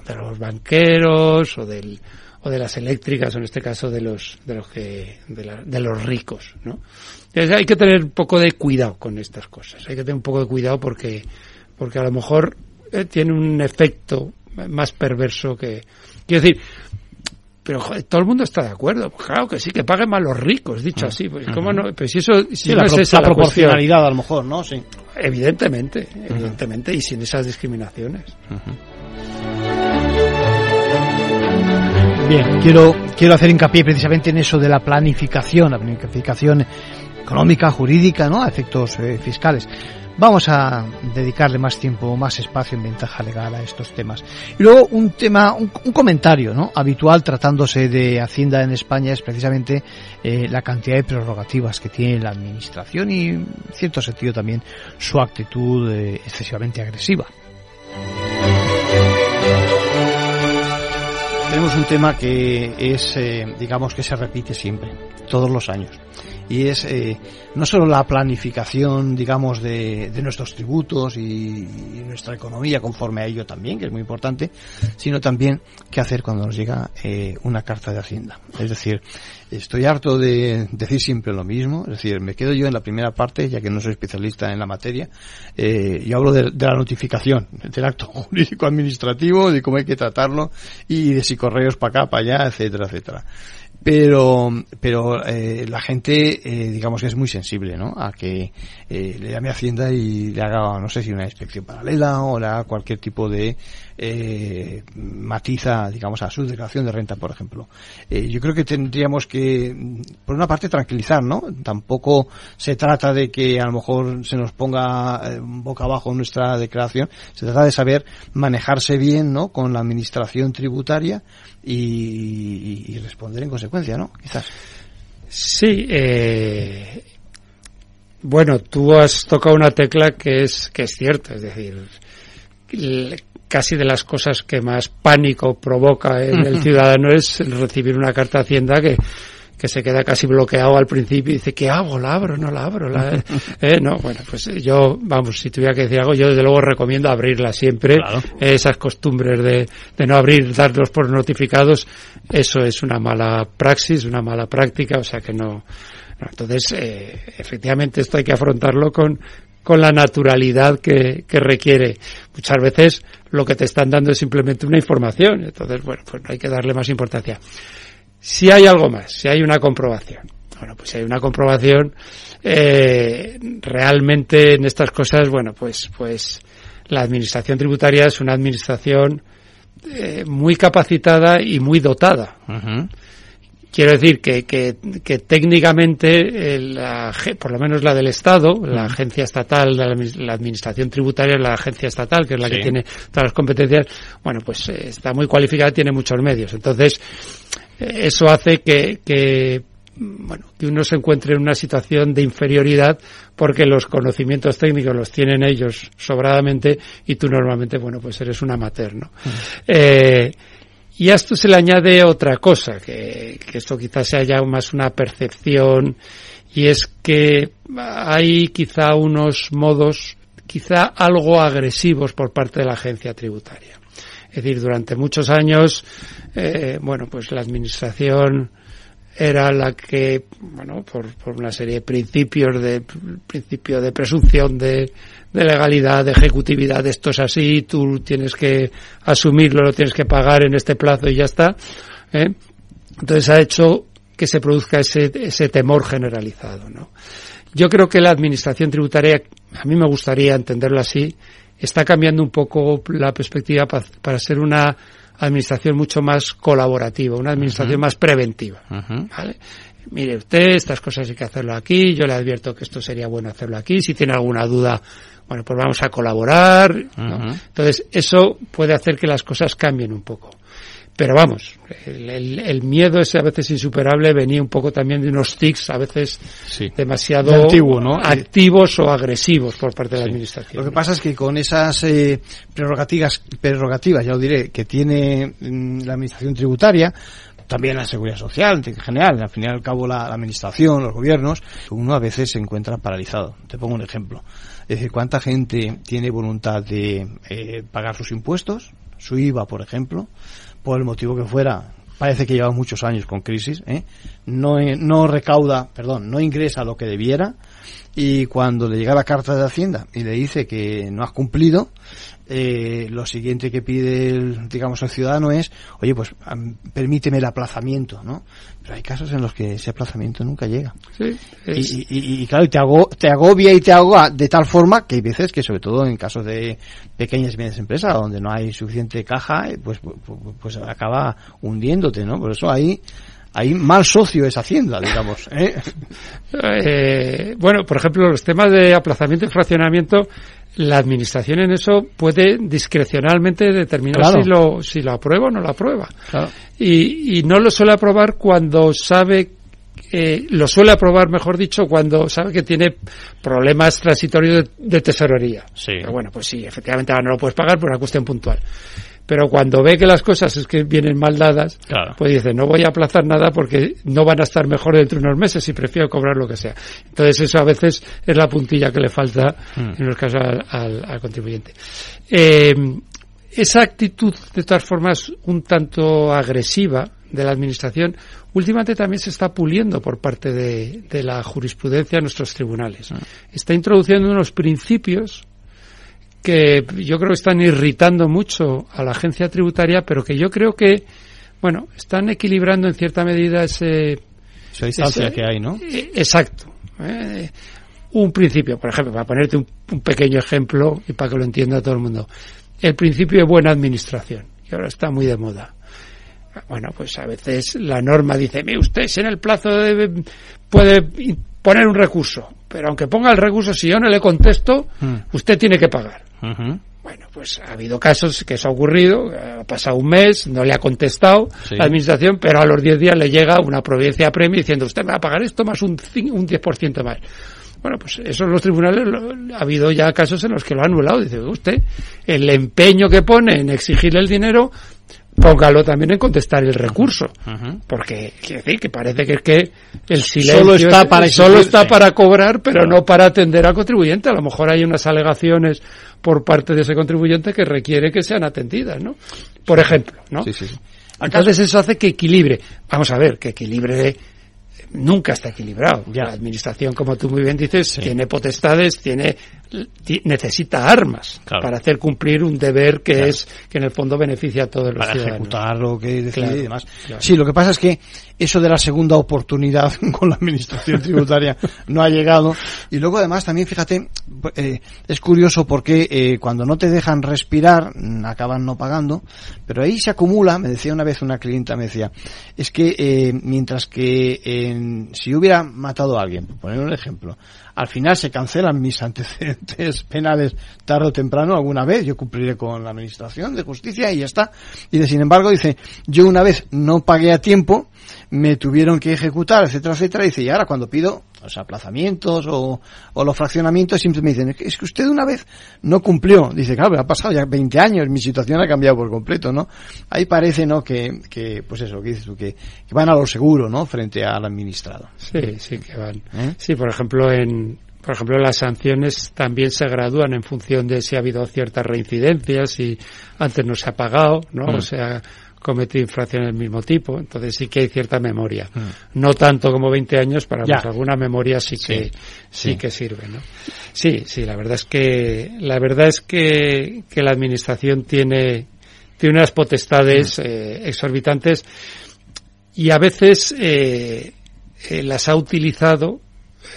de los banqueros o del o de las eléctricas o en este caso de los de los que de, los ricos no Entonces hay que tener un poco de cuidado con estas cosas. Hay que tener un poco de cuidado porque porque a lo mejor eh, tiene un efecto más perverso que quiero decir pero todo el mundo está de acuerdo. Pues claro que sí, que paguen más los ricos, dicho así. Pues, ¿cómo no? Pues si eso, si no es esa la proporcionalidad, a lo mejor, ¿no? Sí. Evidentemente, evidentemente, y sin esas discriminaciones. Bien, quiero, quiero hacer hincapié precisamente en eso de la planificación, la planificación económica, jurídica, ¿no? A efectos eh, fiscales. Vamos a dedicarle más tiempo, más espacio en ventaja legal a estos temas. Y luego un tema, un, comentario. Habitual tratándose de Hacienda en España es precisamente eh, la cantidad de prerrogativas que tiene la administración y, en cierto sentido, también su actitud eh, excesivamente agresiva. Tenemos un tema que es, eh, digamos, que se repite siempre, todos los años y es eh, no solo la planificación, digamos, de, de nuestros tributos y, nuestra economía conforme a ello también, que es muy importante, sino también qué hacer cuando nos llega eh, una carta de Hacienda. Es decir, estoy harto de decir siempre lo mismo, es decir, me quedo yo en la primera parte, ya que no soy especialista en la materia, eh, yo hablo de, de, la notificación, del acto jurídico administrativo, de cómo hay que tratarlo y de si correos para acá, para allá, etcétera, etcétera pero pero eh, la gente eh, digamos que es muy sensible ¿no? a que eh, le llame a Hacienda y le haga no sé si una inspección paralela o haga cualquier tipo de eh, matiza digamos a su declaración de renta por ejemplo eh, yo creo que tendríamos que por una parte tranquilizar no tampoco se trata de que a lo mejor se nos ponga eh, boca abajo nuestra declaración se trata de saber manejarse bien no con la administración tributaria y, responder en consecuencia, ¿no? Quizás. Sí, eh, bueno, tú has tocado una tecla que es que es cierta, es decir, casi de las cosas que más pánico provoca en el ciudadano es recibir una carta de Hacienda que que se queda casi bloqueado al principio y dice, ¿qué hago? ¿La abro? ¿No la abro? ¿La... eh, no, bueno, pues yo, vamos, si tuviera que decir algo, yo desde luego recomiendo abrirla siempre. Esas costumbres de, de no abrir, darlos por notificados, eso es una mala praxis, una mala práctica, o sea que no. entonces, eh, efectivamente, esto hay que afrontarlo con, con la naturalidad que, que, requiere. Muchas veces lo que te están dando es simplemente una información. Entonces, bueno, pues hay que darle más importancia. Si hay algo más, si hay una comprobación. Bueno, pues si hay una comprobación, eh, realmente en estas cosas, bueno, pues, pues la administración tributaria es una administración eh, muy capacitada y muy dotada. Quiero decir que, que, que técnicamente, eh, la, por lo menos la del Estado, la agencia estatal, la, la, administración tributaria, la agencia estatal, que es la Sí. que tiene todas las competencias, bueno, pues eh, está muy cualificada, tiene muchos medios. Entonces, eh, eso hace que, que, bueno, que uno se encuentre en una situación de inferioridad porque los conocimientos técnicos los tienen ellos sobradamente y tú normalmente, bueno, pues eres un amateur, ¿no? Eh, y a esto se le añade otra cosa, que, que esto quizás sea ya más una percepción, y es que hay quizá unos modos, quizá algo agresivos por parte de la agencia tributaria. Es decir, durante muchos años, eh, bueno, pues la administración era la que, bueno, por, por una serie de principios de principio de presunción de, de legalidad, de ejecutividad, esto es así, tú tienes que asumirlo, lo tienes que pagar en este plazo y ya está. ¿eh? Entonces ha hecho que se produzca ese, ese temor generalizado, ¿no? Yo creo que la administración tributaria, a mí me gustaría entenderlo así, está cambiando un poco la perspectiva pa- para ser una administración mucho más colaborativa, una administración más preventiva. ¿vale? Mire usted, estas cosas hay que hacerlo aquí, yo le advierto que esto sería bueno hacerlo aquí, si tiene alguna duda, bueno, pues vamos a colaborar. ¿no? Entonces, eso puede hacer que las cosas cambien un poco. Pero vamos, el, el- el miedo ese a veces insuperable venía un poco también de unos tics a veces demasiado De antiguo, ¿no? activos o agresivos por parte de la administración. Lo que pasa es que con esas eh, prerrogativas, prerrogativas, ya lo diré, que tiene mm, la administración tributaria, también la seguridad social en general, al fin y al cabo la, la administración, los gobiernos, uno a veces se encuentra paralizado. Te pongo un ejemplo. Es decir, ¿cuánta gente tiene voluntad de eh, pagar sus impuestos, su IVA, por ejemplo, por el motivo que fuera? Parece que lleva muchos años con crisis, ¿eh? no, eh, no recauda, perdón, no ingresa lo que debiera y cuando le llega la carta de Hacienda y le dice que no has cumplido, eh, lo siguiente que pide, el, digamos, el ciudadano es, oye, pues am, permíteme el aplazamiento, ¿no? Pero hay casos en los que ese aplazamiento nunca llega. Sí, Y, es- y- y- y, claro, y te, te agobia y te ahoga de tal forma que hay veces que, sobre todo en casos de pequeñas y medianas empresas, donde no hay suficiente caja, eh, pues, pues, pues acaba hundiéndote, ¿no? Por eso ahí, ahí mal socio es Hacienda, digamos. ¿eh? Eh, bueno, por ejemplo, los temas de aplazamiento y fraccionamiento, la administración en eso puede discrecionalmente determinar Claro. si lo si lo aprueba o no lo aprueba. Claro. Y, y no lo suele aprobar cuando sabe eh, lo suele aprobar, mejor dicho, cuando sabe que tiene problemas transitorios de, de tesorería. Sí. Pero bueno, pues sí, efectivamente ahora no lo puedes pagar por una cuestión puntual. Pero cuando ve que las cosas es que vienen mal dadas, Claro. pues dice, no voy a aplazar nada porque no van a estar mejor dentro de unos meses y prefiero cobrar lo que sea. Entonces eso a veces es la puntilla que le falta Mm. en los casos al, al- al contribuyente. Eh, esa actitud, de todas formas, un tanto agresiva de la Administración, últimamente también se está puliendo por parte de, de la jurisprudencia en nuestros tribunales. Está introduciendo unos principios que yo creo que están irritando mucho a la agencia tributaria, pero que yo creo que, bueno, están equilibrando en cierta medida ese... Esa distancia ese- que hay, ¿no? eh, Exacto. Eh, un principio, por ejemplo, para ponerte un, un pequeño ejemplo y para que lo entienda todo el mundo. El principio de buena administración, que ahora está muy de moda. Bueno, pues a veces la norma dice, mire usted, si en el plazo debe, puede poner un recurso, pero aunque ponga el recurso, si yo no le contesto, Mm. usted tiene que pagar. Bueno, pues ha habido casos que eso ha ocurrido, ha pasado un mes, no le ha contestado Sí. la administración, pero a los 10 días le llega una providencia a premio diciendo usted me va a pagar esto más un, un 10% más. Bueno, pues eso en los tribunales lo- ha habido ya casos en los que lo han anulado. Dice usted, el empeño que pone en exigirle el dinero, póngalo también en contestar el recurso. Porque, quiere decir, que parece que es que el silencio Solo está es- para solo está para cobrar, pero no para atender al contribuyente. A lo mejor hay unas alegaciones por parte de ese contribuyente que requiere que sean atendidas, ¿no? Por ejemplo, ¿no? Sí, sí, sí. Entonces eso hace que equilibre. Vamos a ver, que equilibre nunca está equilibrado. La administración, como tú muy bien dices, tiene potestades, tiene necesita armas para hacer cumplir un deber que es que en el fondo beneficia a todos los para ciudadanos. ejecutar lo que decide y demás. Sí, lo que pasa es que eso de la segunda oportunidad con la administración tributaria no ha llegado y luego además también fíjate eh, es curioso porque eh, cuando no te dejan respirar mm, acaban no pagando, pero ahí se acumula, me decía una vez una clienta me decía, es que eh, mientras que si hubiera matado a alguien, por poner un ejemplo, al final se cancelan mis antecedentes penales tarde o temprano alguna vez, yo cumpliré con la administración de justicia y ya está. Y sin embargo dice, yo una vez no pagué a tiempo, me tuvieron que ejecutar, etcétera, etcétera, y dice, y ahora cuando pido los aplazamientos o, o los fraccionamientos, siempre me dicen, es que usted una vez no cumplió. Dice, claro, ha pasado ya 20 años, mi situación ha cambiado por completo, ¿no? Ahí parece, ¿no? Que, que pues eso, que dices tú, que, que van a lo seguro, ¿no? Frente al administrado. Sí, sí que van. ¿Eh? Sí, por ejemplo, en, por ejemplo, las sanciones también se gradúan en función de si ha habido ciertas reincidencias, si antes no se ha pagado, ¿no? Mm. O sea, cometido infracciones del mismo tipo, entonces sí que hay cierta memoria. Mm. No tanto como 20 años, para pues alguna memoria sí que sí, sí, que sirve, ¿no? Sí, sí, la verdad es que la verdad es que, que la administración tiene tiene unas potestades mm. eh, exorbitantes y a veces eh, eh, las ha utilizado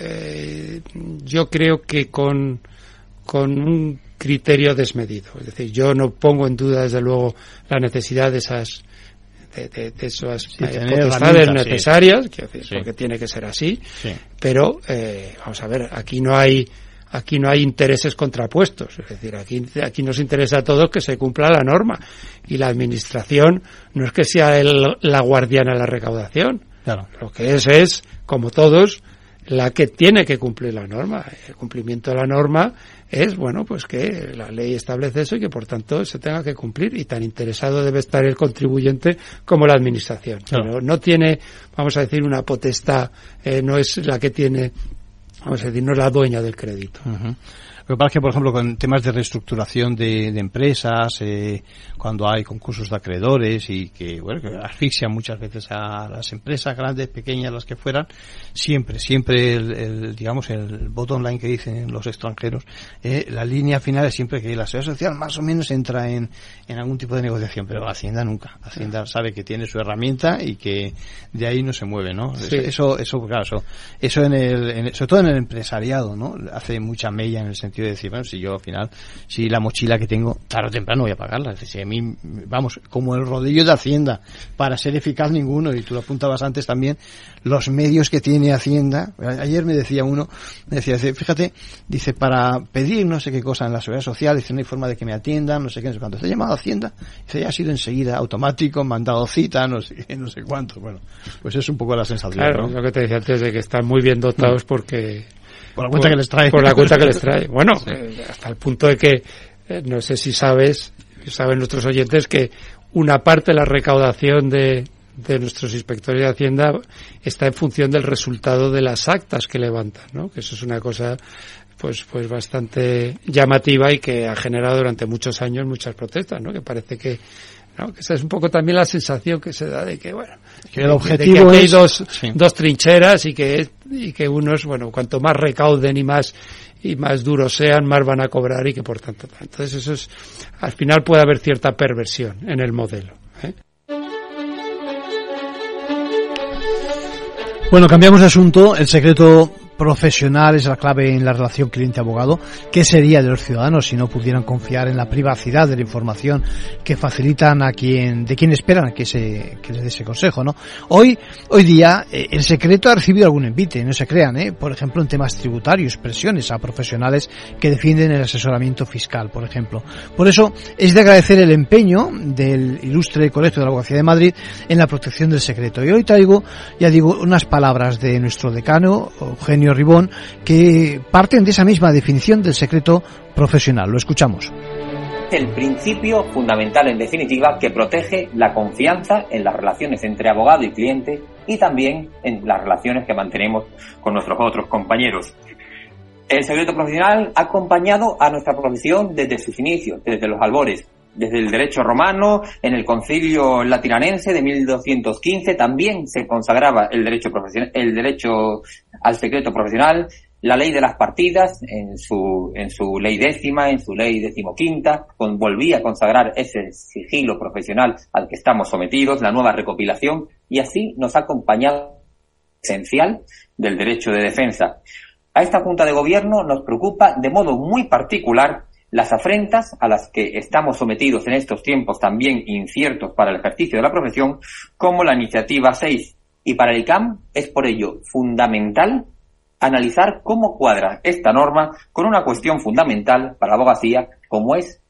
eh, yo creo que con con un criterio desmedido. Es decir, yo no pongo en duda, desde luego, la necesidad de esas de, de, de esas Sí, eh, potestades sí. necesarias, quiero decir, Sí. porque tiene que ser así, Sí. pero eh, vamos a ver, aquí no hay aquí no hay intereses contrapuestos, es decir, aquí aquí nos interesa a todos que se cumpla la norma y la administración no es que sea el- la guardiana de la recaudación, Claro. lo que es es, como todos, la que tiene que cumplir la norma. El cumplimiento de la norma es, bueno, pues que la ley establece eso y que por tanto se tenga que cumplir y tan interesado debe estar el contribuyente como la administración. Pero no tiene, vamos a decir, una potestad, eh, no es la que tiene, vamos a decir, no es la dueña del crédito. Lo que pasa es que, por ejemplo, con temas de reestructuración de, de empresas, eh, cuando hay concursos de acreedores y que, bueno, que asfixian muchas veces a las empresas grandes, pequeñas, las que fueran, siempre, siempre el, el, digamos, el bottom line que dicen los extranjeros, eh, la línea final es siempre que la seguridad social más o menos entra en, en algún tipo de negociación, pero Hacienda nunca. Hacienda sabe que tiene su herramienta y que de ahí no se mueve, ¿no? Sí. Eso, eso, claro, eso, eso en el, en- sobre todo en el empresariado, ¿no? Hace mucha mella en el sentido de decir, bueno, si yo al final, si la mochila que tengo, tarde o temprano voy a pagarla. Es decir, si a mí, vamos, como el rodillo de Hacienda, para ser eficaz ninguno, y tú lo apuntabas antes también, los medios que tiene Hacienda, ayer me decía uno, me decía, fíjate, dice, para pedir no sé qué cosa en la seguridad social, dice, no hay forma de que me atiendan, no sé qué, no sé cuánto. He llamado a Hacienda, dice, ya ha sido enseguida, automático, mandado cita, no sé qué, no sé cuánto. Bueno, pues es un poco la sensación, Claro, ¿no? lo que te decía antes de que están muy bien dotados porque Por la cuenta que les trae. Por la cuenta que les trae. Bueno, eh, hasta el punto de que eh, no sé si sabes, saben nuestros oyentes que una parte de la recaudación de, de nuestros inspectores de Hacienda está en función del resultado de las actas que levantan, ¿no? Que eso es una cosa pues pues bastante llamativa y que ha generado durante muchos años muchas protestas, ¿no? Que parece que ¿no? que esa es un poco también la sensación que se da de que bueno Que el objetivo aquí hay es- dos, sí. dos trincheras y que y que unos bueno cuanto más recauden y más y más duros sean más van a cobrar y que por tanto entonces eso es al final puede haber cierta perversión en el modelo ¿eh? Bueno, cambiamos de asunto. El secreto profesional es la clave en la relación cliente-abogado. ¿Qué sería de los ciudadanos si no pudieran confiar en la privacidad de la información que facilitan a quien, de quien esperan que se, que les dé ese consejo, no? Hoy, hoy día, eh, el secreto ha recibido algún envite, no se crean, eh, por ejemplo, en temas tributarios, presiones a profesionales que defienden el asesoramiento fiscal, por ejemplo. Por eso, es de agradecer el empeño del ilustre Colegio de la Abogacía de Madrid en la protección del secreto. Y hoy traigo, ya digo, unas palabras de nuestro decano, Eugenio Ribón, que parten de esa misma definición del secreto profesional. Lo escuchamos. el principio fundamental, en definitiva, que protege la confianza en las relaciones entre abogado y cliente y también en las relaciones que mantenemos con nuestros otros compañeros. El secreto profesional ha acompañado a nuestra profesión desde sus inicios, desde los albores, desde el derecho romano, en el concilio latinanense de 1215 también se consagraba el derecho profesional, el derecho al secreto profesional la ley de las partidas en su, en su ley décima, en su ley decimoquinta, con, volvía a consagrar ese sigilo profesional al que estamos sometidos, la nueva recopilación, y así nos ha acompañado esencial del derecho de defensa. A esta Junta de Gobierno nos preocupa de modo muy particular las afrentas a las que estamos sometidos en estos tiempos también inciertos para el ejercicio de la profesión, como la iniciativa 6. Y para el CAM es por ello fundamental analizar cómo cuadra esta norma con una cuestión fundamental para la abogacía, como es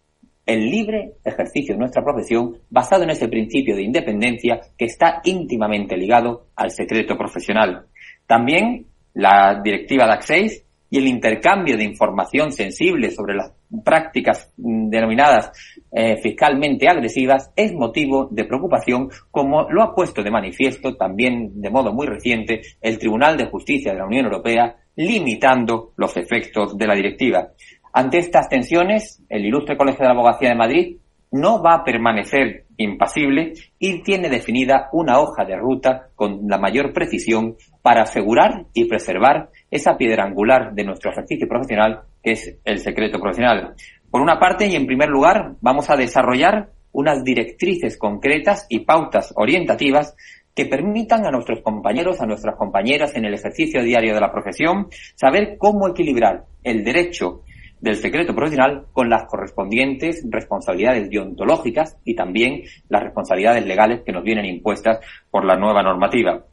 el libre ejercicio de nuestra profesión basado en ese principio de independencia que está íntimamente ligado al secreto profesional. También la directiva DAC 6 y el intercambio de información sensible sobre las prácticas denominadas eh, fiscalmente agresivas es motivo de preocupación, como lo ha puesto de manifiesto también de modo muy reciente el Tribunal de Justicia de la Unión Europea, limitando los efectos de la directiva. Ante estas tensiones, el Ilustre Colegio de la Abogacía de Madrid no va a permanecer impasible y tiene definida una hoja de ruta con la mayor precisión para asegurar y preservar esa piedra angular de nuestro ejercicio profesional que es el secreto profesional. Por una parte y en primer lugar vamos a desarrollar unas directrices concretas y pautas orientativas que permitan a nuestros compañeros, a nuestras compañeras en el ejercicio diario de la profesión saber cómo equilibrar el derecho del secreto profesional con las correspondientes responsabilidades deontológicas y también las responsabilidades legales que nos vienen impuestas por la nueva normativa.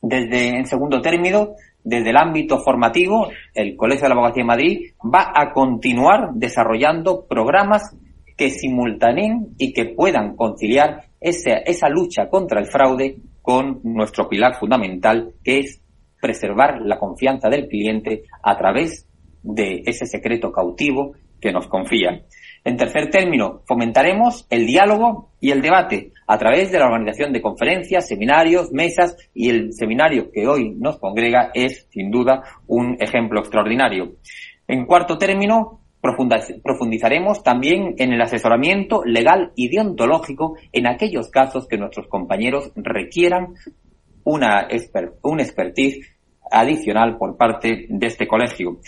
Desde, en segundo término, desde el ámbito formativo, el Colegio de la Abogacía de Madrid va a continuar desarrollando programas que simultaneen y que puedan conciliar esa, esa lucha contra el fraude con nuestro pilar fundamental, que es preservar la confianza del cliente a través de ese secreto cautivo que nos confían. En tercer término, fomentaremos el diálogo y el debate a través de la organización de conferencias, seminarios, mesas y el seminario que hoy nos congrega es, sin duda, un ejemplo extraordinario. En cuarto término, profundizaremos también en el asesoramiento legal y deontológico en aquellos casos que nuestros compañeros requieran una un expertise adicional por parte de este colegio.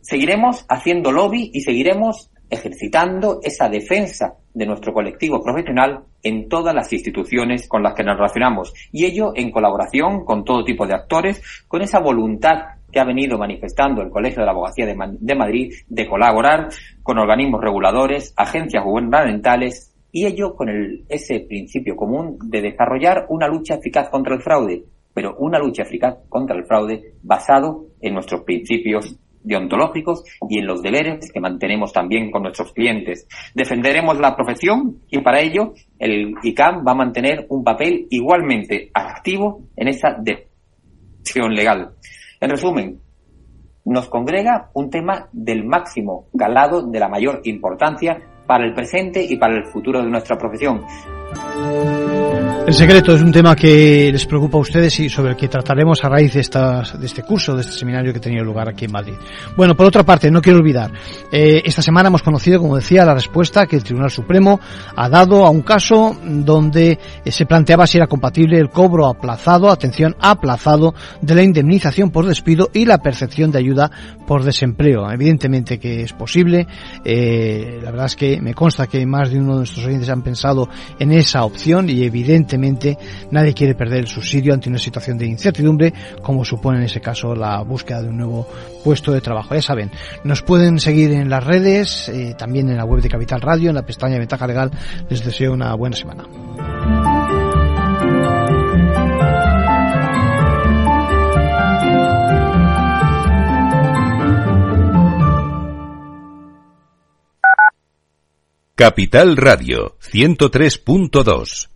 Seguiremos haciendo lobby y seguiremos ejercitando esa defensa de nuestro colectivo profesional en todas las instituciones con las que nos relacionamos. Y ello en colaboración con todo tipo de actores, con esa voluntad que ha venido manifestando el Colegio de la Abogacía de, Madrid de colaborar con organismos reguladores, agencias gubernamentales y ello con el, ese principio común de desarrollar una lucha eficaz contra el fraude, pero una lucha eficaz contra el fraude basado en nuestros principios deontológicos y en los deberes que mantenemos también con nuestros clientes. Defenderemos la profesión y para ello el ICAM va a mantener un papel igualmente activo en esa defensa legal. En resumen, nos congrega un tema del máximo calado, de la mayor importancia para el presente y para el futuro de nuestra profesión. El secreto es un tema que les preocupa a ustedes y sobre el que trataremos a raíz de, este curso, de este seminario que tenía lugar aquí en Madrid. Bueno, por otra parte, no quiero olvidar, eh, esta semana hemos conocido, como decía, la respuesta que el Tribunal Supremo ha dado a un caso donde eh, se planteaba si era compatible el cobro aplazado, atención, aplazado de la indemnización por despido y la percepción de ayuda por desempleo. Evidentemente que es posible. Eh, la verdad es que me consta que más de uno de nuestros oyentes han pensado en esa opción y evidentemente nadie quiere perder el subsidio ante una situación de incertidumbre como supone en ese caso la búsqueda de un nuevo puesto de trabajo. Ya saben, nos pueden seguir en las redes, eh, también en la web de Capital Radio, en la pestaña Ventaja Legal. Les deseo una buena semana. Capital Radio 103.2.